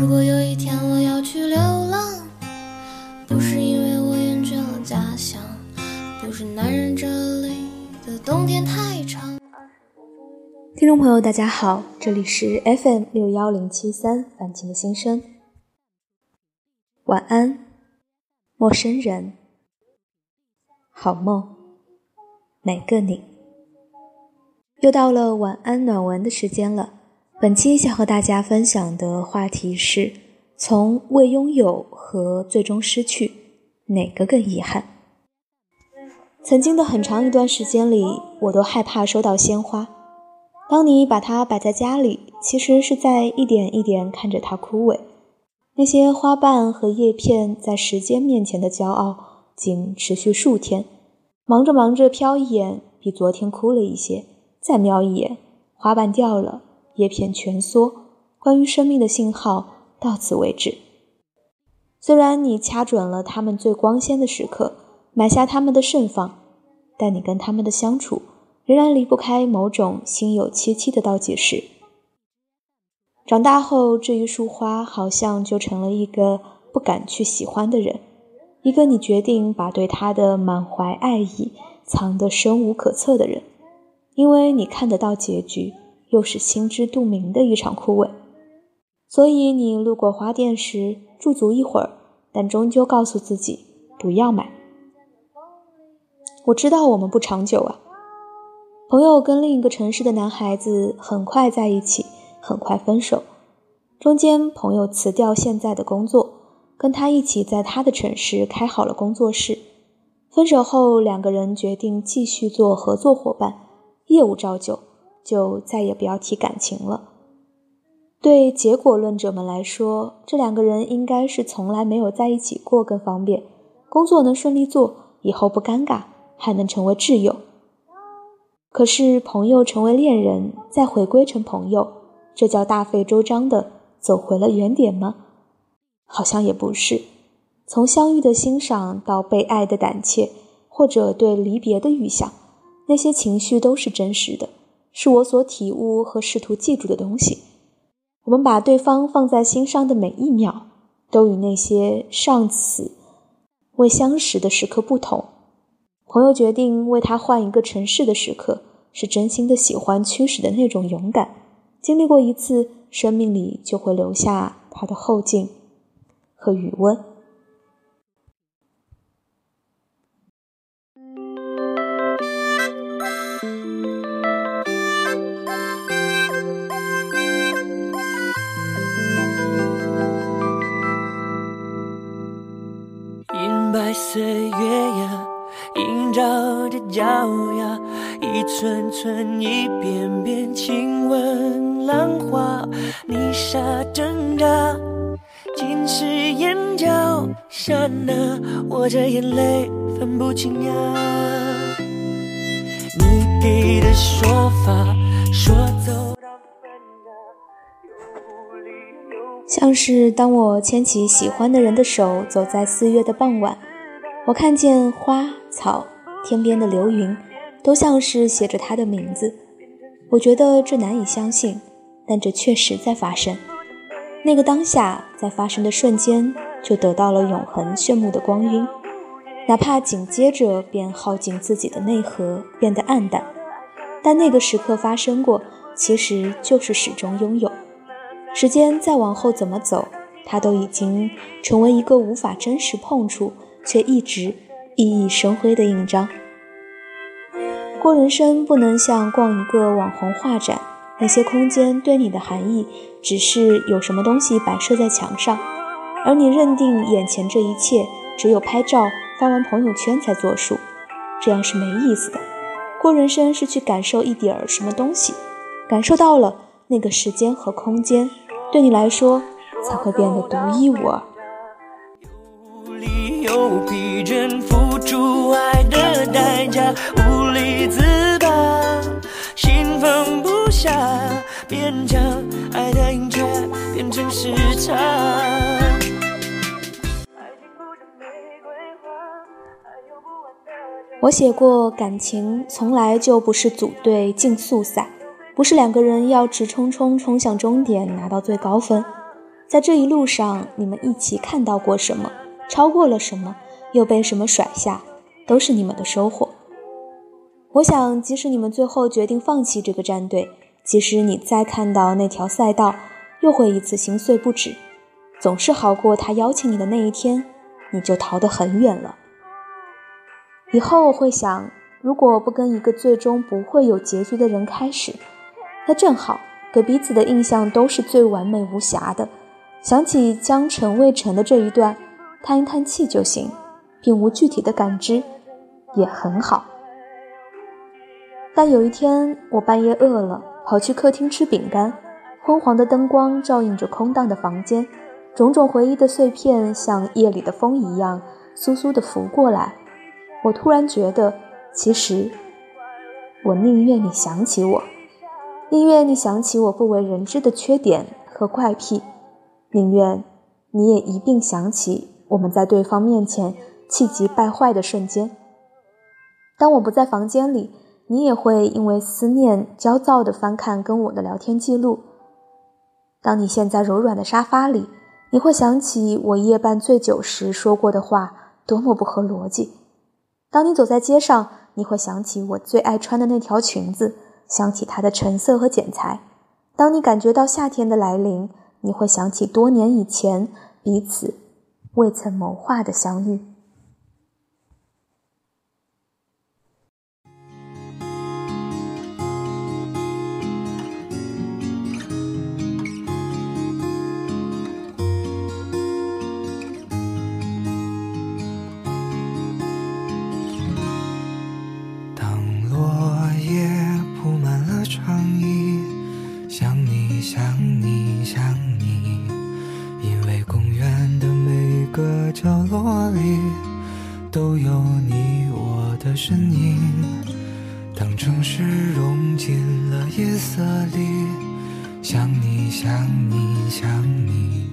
如果有一天我要去流浪，不是因为我厌倦了家乡，不是男人这里的冬天太长。听众朋友，大家好，这里是 FM 六幺零七三晚晴的心声，晚安，陌生人，好梦，每个你。又到了晚安暖文的时间了。本期想和大家分享的话题是：从未拥有和最终失去，哪个更遗憾？曾经的很长一段时间里，我都害怕收到鲜花。当你把它摆在家里，其实是在一点一点看着它枯萎。那些花瓣和叶片在时间面前的骄傲，仅持续数天。忙着忙着，瞟一眼，比昨天枯了一些。再瞄一眼，花瓣掉了，叶片蜷缩，关于生命的信号到此为止。虽然你掐准了它们最光鲜的时刻，买下它们的盛放，但你跟他们的相处，仍然离不开某种心有戚戚的倒计时。长大后，这一束花好像就成了一个不敢去喜欢的人，一个你决定把对他的满怀爱意藏得深无可测的人。因为你看得到结局，又是心知肚明的一场枯萎，所以你路过花店时驻足一会儿，但终究告诉自己不要买。我知道我们不长久啊。朋友跟另一个城市的男孩子很快在一起，很快分手。中间朋友辞掉现在的工作，跟他一起在他的城市开好了工作室。分手后，两个人决定继续做合作伙伴。业务照旧，就再也不要提感情了。对结果论者们来说，这两个人应该是从来没有在一起过更方便，工作能顺利做，以后不尴尬，还能成为挚友。可是朋友成为恋人，再回归成朋友，这叫大费周章的走回了原点吗？好像也不是。从相遇的欣赏到被爱的胆怯，或者对离别的预想。那些情绪都是真实的，是我所体悟和试图记住的东西。我们把对方放在心上的每一秒，都与那些上次未相识的时刻不同。朋友决定为他换一个城市的时刻，是真心的喜欢驱使的那种勇敢。经历过一次，生命里就会留下他的后劲和余温。岁月呀，映照着脚丫，一寸寸，一遍遍亲吻浪花，泥沙挣扎，浸湿眼角，刹那，我这眼泪分不清呀。你给的说法，说走像是当我牵起喜欢的人的手，走在四月的傍晚。我看见花草、天边的流云，都像是写着他的名字。我觉得这难以相信，但这确实在发生。那个当下，在发生的瞬间，就得到了永恒炫目的光晕，哪怕紧接着便耗尽自己的内核，变得暗淡。但那个时刻发生过，其实就是始终拥有。时间再往后怎么走，它都已经成为一个无法真实碰触。却一直熠熠生辉的印章。过人生不能像逛一个网红画展，那些空间对你的含义只是有什么东西摆设在墙上，而你认定眼前这一切只有拍照发完朋友圈才作数，这样是没意思的。过人生是去感受一点儿什么东西，感受到了那个时间和空间，对你来说才会变得独一无二。有疲倦，付出爱的代价，无力自拔，心放不下，勉强爱的硬却变成时差。我写过，感情从来就不是组队竞速赛，不是两个人要直冲冲冲向终点拿到最高分。在这一路上，你们一起看到过什么，超过了什么，又被什么甩下，都是你们的收获。我想，即使你们最后决定放弃这个战队，即使你再看到那条赛道，又会一次心碎不止，总是好过他邀请你的那一天，你就逃得很远了。以后我会想，如果不跟一个最终不会有结局的人开始，那正好，给彼此的印象都是最完美无瑕的。想起将成未成的这一段，叹一叹气就行，并无具体的感知，也很好。但有一天，我半夜饿了，跑去客厅吃饼干。昏黄的灯光照映着空荡的房间，种种回忆的碎片像夜里的风一样，簌簌地拂过来。我突然觉得，其实，我宁愿你想起我，宁愿你想起我不为人知的缺点和怪癖，宁愿你也一并想起我们在对方面前气急败坏的瞬间。当我不在房间里。你也会因为思念焦躁地翻看跟我的聊天记录。当你陷在柔软的沙发里，你会想起我夜半醉酒时说过的话，多么不合逻辑。当你走在街上，你会想起我最爱穿的那条裙子，想起它的成色和剪裁。当你感觉到夏天的来临，你会想起多年以前彼此未曾谋划的相遇。都有你我的身影。当城市融进了夜色里，想你想你想你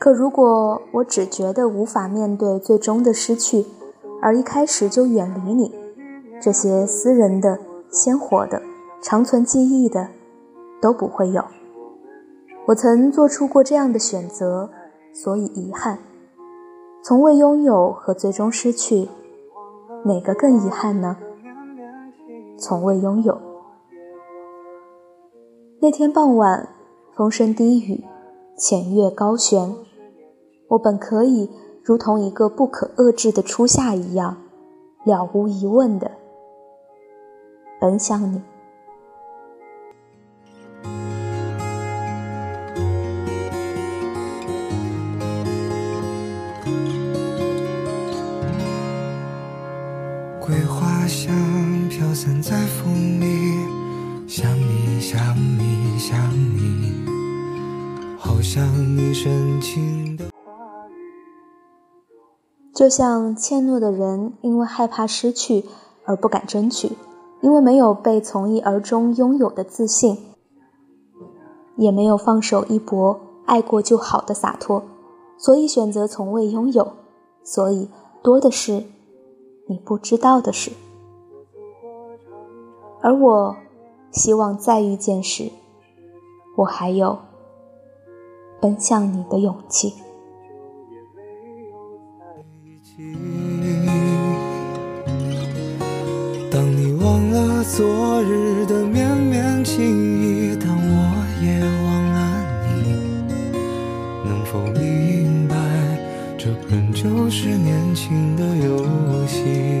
可如果我只觉得无法面对最终的失去，而一开始就远离你，这些私人的、鲜活的、长存记忆的，都不会有。我曾做出过这样的选择，所以遗憾。从未拥有和最终失去，哪个更遗憾呢？从未拥有。那天傍晚，风声低语，浅月高悬。我本可以如同一个不可遏制的初夏一样，了无疑问的奔向你。深情的。就像怯懦的人，因为害怕失去而不敢争取，因为没有被从一而终拥有的自信，也没有放手一搏、爱过就好的洒脱，所以选择从未拥有。所以多的是你不知道的事，而我希望再遇见时，我还有奔向你的勇气。当你忘了昨日的绵绵情意，当我也忘了你，能否明白，这本就是年轻的游戏？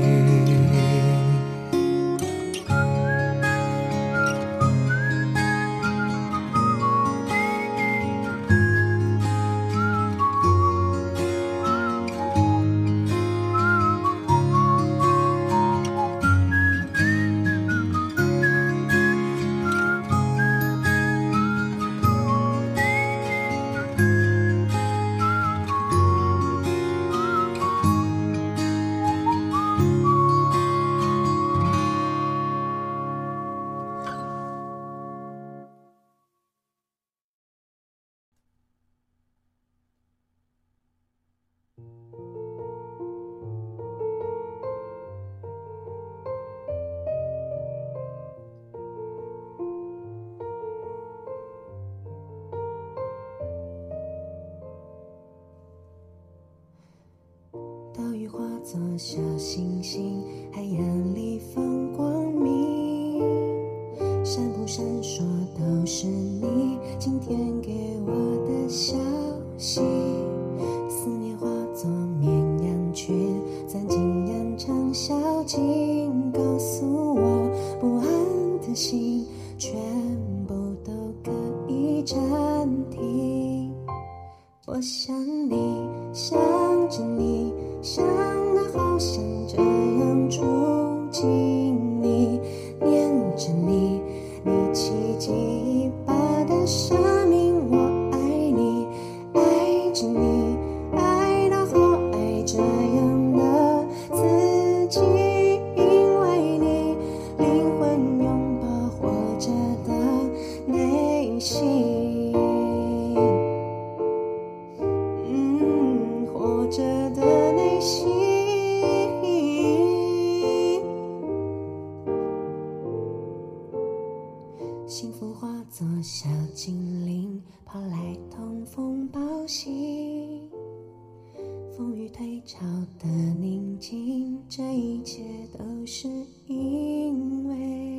做小星星海洋里放光明。闪不闪烁都是你今天给一切都是因为